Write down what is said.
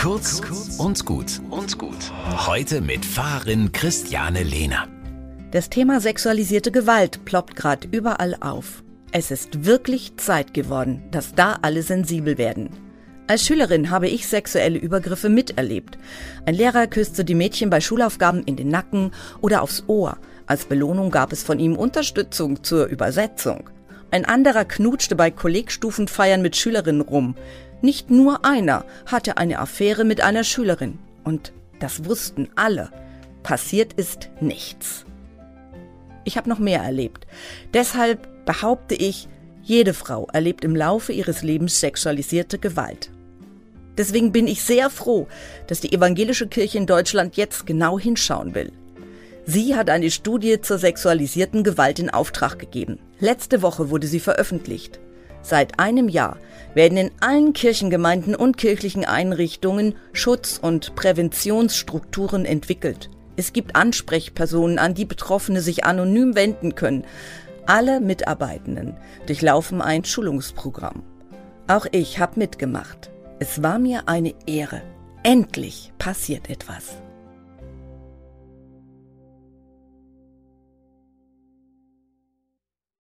Kurz und gut und gut. Heute mit Fahrerin Christiane Lehner. Das Thema sexualisierte Gewalt ploppt gerade überall auf. Es ist wirklich Zeit geworden, dass da alle sensibel werden. Als Schülerin habe ich sexuelle Übergriffe miterlebt. Ein Lehrer küsste die Mädchen bei Schulaufgaben in den Nacken oder aufs Ohr. Als Belohnung gab es von ihm Unterstützung zur Übersetzung. Ein anderer knutschte bei Kollegstufenfeiern mit Schülerinnen rum. Nicht nur einer hatte eine Affäre mit einer Schülerin. Und das wussten alle. Passiert ist nichts. Ich habe noch mehr erlebt. Deshalb behaupte ich, jede Frau erlebt im Laufe ihres Lebens sexualisierte Gewalt. Deswegen bin ich sehr froh, dass die evangelische Kirche in Deutschland jetzt genau hinschauen will. Sie hat eine Studie zur sexualisierten Gewalt in Auftrag gegeben. Letzte Woche wurde sie veröffentlicht. Seit einem Jahr werden in allen Kirchengemeinden und kirchlichen Einrichtungen Schutz- und Präventionsstrukturen entwickelt. Es gibt Ansprechpersonen, an die Betroffene sich anonym wenden können. Alle Mitarbeitenden durchlaufen ein Schulungsprogramm. Auch ich habe mitgemacht. Es war mir eine Ehre. Endlich passiert etwas.